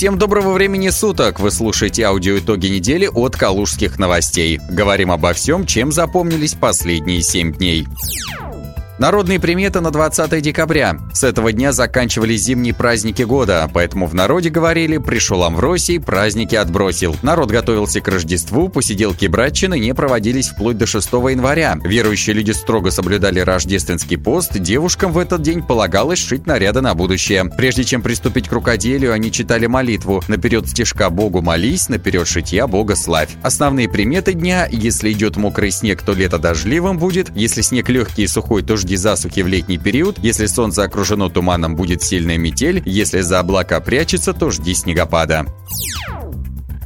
Всем доброго времени суток! Вы слушаете аудио итоги недели от Калужских новостей. Говорим обо всем, чем запомнились последние 7 дней. Народные приметы на 20 декабря. С этого дня заканчивались зимние праздники года, поэтому в народе говорили «пришел Амвросий, праздники отбросил». Народ готовился к Рождеству, посиделки братчины не проводились вплоть до 6 января. Верующие люди строго соблюдали рождественский пост, девушкам в этот день полагалось шить наряды на будущее. Прежде чем приступить к рукоделию, они читали молитву «Наперед стежка Богу молись, наперед шитья Бога славь». Основные приметы дня – если идет мокрый снег, то лето дождливым будет, если снег легкий и сухой, то жди жди засухи в летний период, если солнце окружено туманом, будет сильная метель, если за облака прячется, то жди снегопада.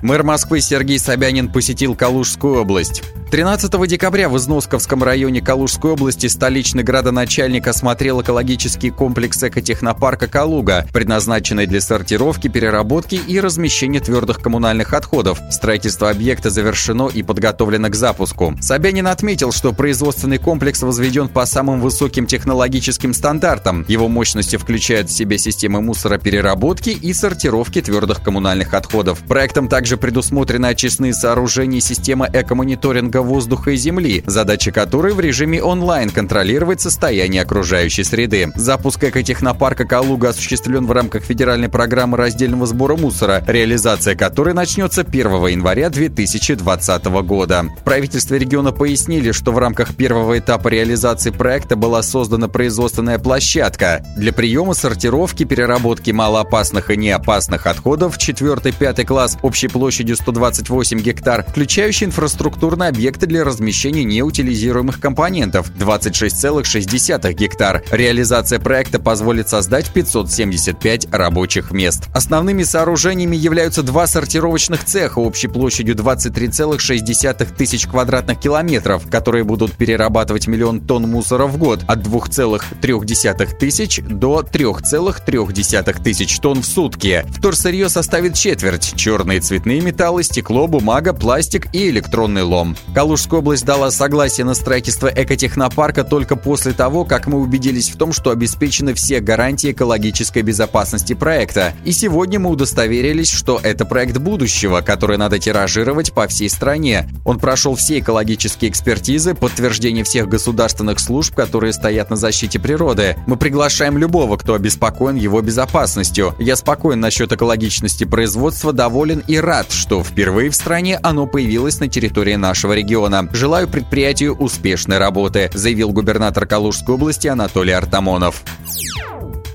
Мэр Москвы Сергей Собянин посетил Калужскую область. 13 декабря в Износковском районе Калужской области столичный градоначальник осмотрел экологический комплекс экотехнопарка «Калуга», предназначенный для сортировки, переработки и размещения твердых коммунальных отходов. Строительство объекта завершено и подготовлено к запуску. Собянин отметил, что производственный комплекс возведен по самым высоким технологическим стандартам. Его мощности включают в себя системы мусоропереработки и сортировки твердых коммунальных отходов. Проектом также предусмотрены очистные сооружения и система экомониторинга воздуха и земли, задача которой в режиме онлайн контролировать состояние окружающей среды. Запуск экотехнопарка «Калуга» осуществлен в рамках федеральной программы раздельного сбора мусора, реализация которой начнется 1 января 2020 года. В правительстве региона пояснили, что в рамках первого этапа реализации проекта была создана производственная площадка для приема, сортировки, переработки малоопасных и неопасных отходов 4-5 класс общей площадью 128 гектар, включающий инфраструктурный объект объекты для размещения неутилизируемых компонентов 26,6 гектар. Реализация проекта позволит создать 575 рабочих мест. Основными сооружениями являются два сортировочных цеха общей площадью 23,6 тысяч квадратных километров, которые будут перерабатывать миллион тонн мусора в год от 2,3 тысяч до 3,3 тысяч тонн в сутки. Вторсырье составит четверть – черные цветные металлы, стекло, бумага, пластик и электронный лом. Калужская область дала согласие на строительство экотехнопарка только после того, как мы убедились в том, что обеспечены все гарантии экологической безопасности проекта. И сегодня мы удостоверились, что это проект будущего, который надо тиражировать по всей стране. Он прошел все экологические экспертизы, подтверждение всех государственных служб, которые стоят на защите природы. Мы приглашаем любого, кто обеспокоен его безопасностью. Я спокоен насчет экологичности производства, доволен и рад, что впервые в стране оно появилось на территории нашего региона региона. Желаю предприятию успешной работы, заявил губернатор Калужской области Анатолий Артамонов.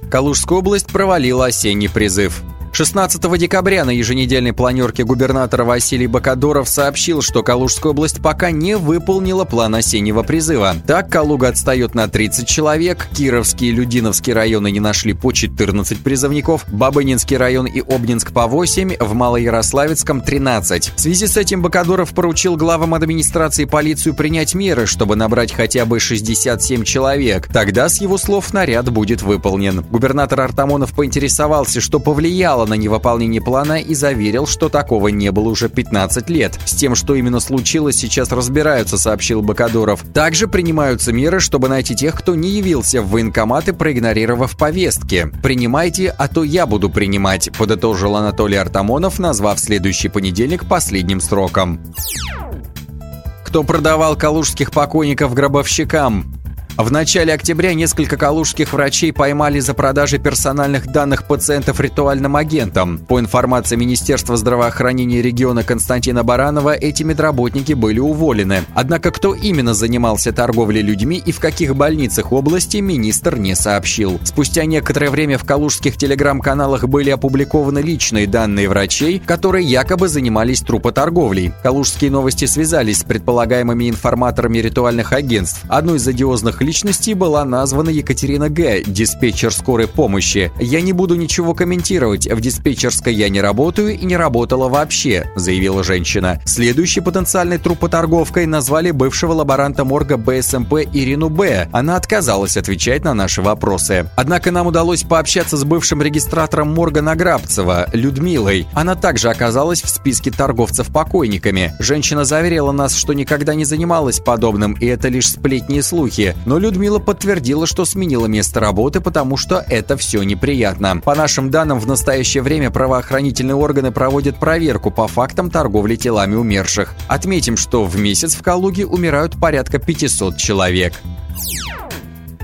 Калужская область провалила осенний призыв. 16 декабря на еженедельной планерке губернатора Василий Бакадоров сообщил, что Калужская область пока не выполнила план осеннего призыва. Так, Калуга отстает на 30 человек, Кировский и Людиновский районы не нашли по 14 призывников, Бабынинский район и Обнинск по 8, в Малоярославецком 13. В связи с этим Бакадоров поручил главам администрации полицию принять меры, чтобы набрать хотя бы 67 человек. Тогда, с его слов, наряд будет выполнен. Губернатор Артамонов поинтересовался, что повлияло на невыполнение плана и заверил, что такого не было уже 15 лет. С тем, что именно случилось, сейчас разбираются, сообщил Бакадоров. Также принимаются меры, чтобы найти тех, кто не явился в военкоматы, проигнорировав повестки. «Принимайте, а то я буду принимать», подытожил Анатолий Артамонов, назвав следующий понедельник последним сроком. Кто продавал калужских покойников гробовщикам? В начале октября несколько калужских врачей поймали за продажей персональных данных пациентов ритуальным агентам. По информации Министерства здравоохранения региона Константина Баранова, эти медработники были уволены. Однако кто именно занимался торговлей людьми и в каких больницах области, министр не сообщил. Спустя некоторое время в калужских телеграм-каналах были опубликованы личные данные врачей, которые якобы занимались трупоторговлей. Калужские новости связались с предполагаемыми информаторами ритуальных агентств. Одной из одиозных личности была названа Екатерина Г., диспетчер скорой помощи. «Я не буду ничего комментировать. В диспетчерской я не работаю и не работала вообще», заявила женщина. Следующей потенциальной трупоторговкой назвали бывшего лаборанта морга БСМП Ирину Б. Она отказалась отвечать на наши вопросы. Однако нам удалось пообщаться с бывшим регистратором морга Награбцева, Людмилой. Она также оказалась в списке торговцев покойниками. Женщина заверила нас, что никогда не занималась подобным, и это лишь сплетни и слухи. Но Людмила подтвердила, что сменила место работы, потому что это все неприятно. По нашим данным, в настоящее время правоохранительные органы проводят проверку по фактам торговли телами умерших. Отметим, что в месяц в Калуге умирают порядка 500 человек.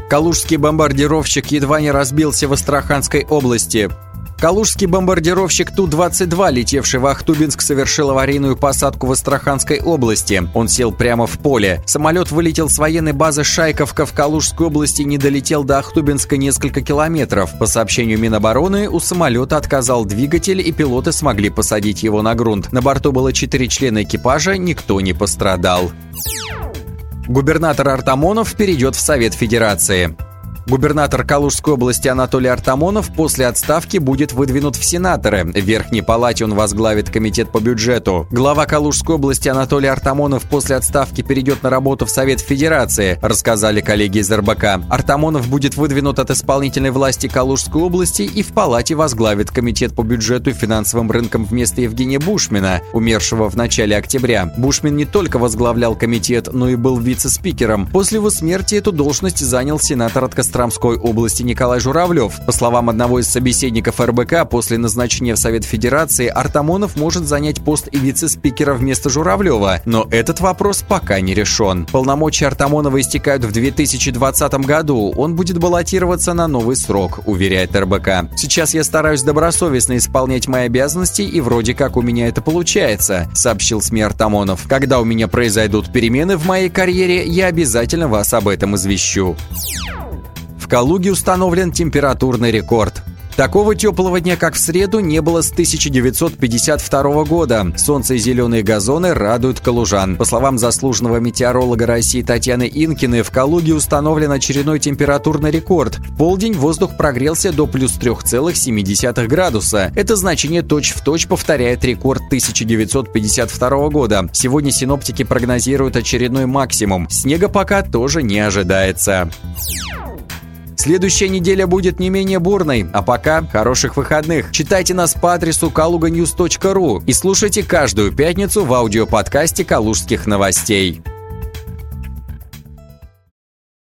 Калужский бомбардировщик едва не разбился в Астраханской области. Калужский бомбардировщик Ту-22, летевший в Ахтубинск, совершил аварийную посадку в Астраханской области. Он сел прямо в поле. Самолет вылетел с военной базы Шайковка в Калужской области и не долетел до Ахтубинска несколько километров. По сообщению Минобороны, у самолета отказал двигатель, и пилоты смогли посадить его на грунт. На борту было четыре члена экипажа, никто не пострадал. Губернатор Артамонов перейдет в Совет Федерации. Губернатор Калужской области Анатолий Артамонов после отставки будет выдвинут в сенаторы. В Верхней Палате он возглавит комитет по бюджету. Глава Калужской области Анатолий Артамонов после отставки перейдет на работу в Совет Федерации, рассказали коллеги из РБК. Артамонов будет выдвинут от исполнительной власти Калужской области и в Палате возглавит комитет по бюджету и финансовым рынкам вместо Евгения Бушмина, умершего в начале октября. Бушмин не только возглавлял комитет, но и был вице-спикером. После его смерти эту должность занял сенатор от Костромы Костромской области Николай Журавлев. По словам одного из собеседников РБК, после назначения в Совет Федерации Артамонов может занять пост и вице-спикера вместо Журавлева, но этот вопрос пока не решен. Полномочия Артамонова истекают в 2020 году. Он будет баллотироваться на новый срок, уверяет РБК. Сейчас я стараюсь добросовестно исполнять мои обязанности, и вроде как у меня это получается, сообщил СМИ Артамонов. Когда у меня произойдут перемены в моей карьере, я обязательно вас об этом извещу. В Калуге установлен температурный рекорд. Такого теплого дня, как в среду, не было с 1952 года. Солнце и зеленые газоны радуют калужан. По словам заслуженного метеоролога России Татьяны Инкины, в Калуге установлен очередной температурный рекорд. В полдень воздух прогрелся до плюс 3,7 градуса. Это значение точь-в-точь точь повторяет рекорд 1952 года. Сегодня синоптики прогнозируют очередной максимум. Снега пока тоже не ожидается. Следующая неделя будет не менее бурной, а пока хороших выходных. Читайте нас по адресу kaluganews.ru и слушайте каждую пятницу в аудиоподкасте «Калужских новостей».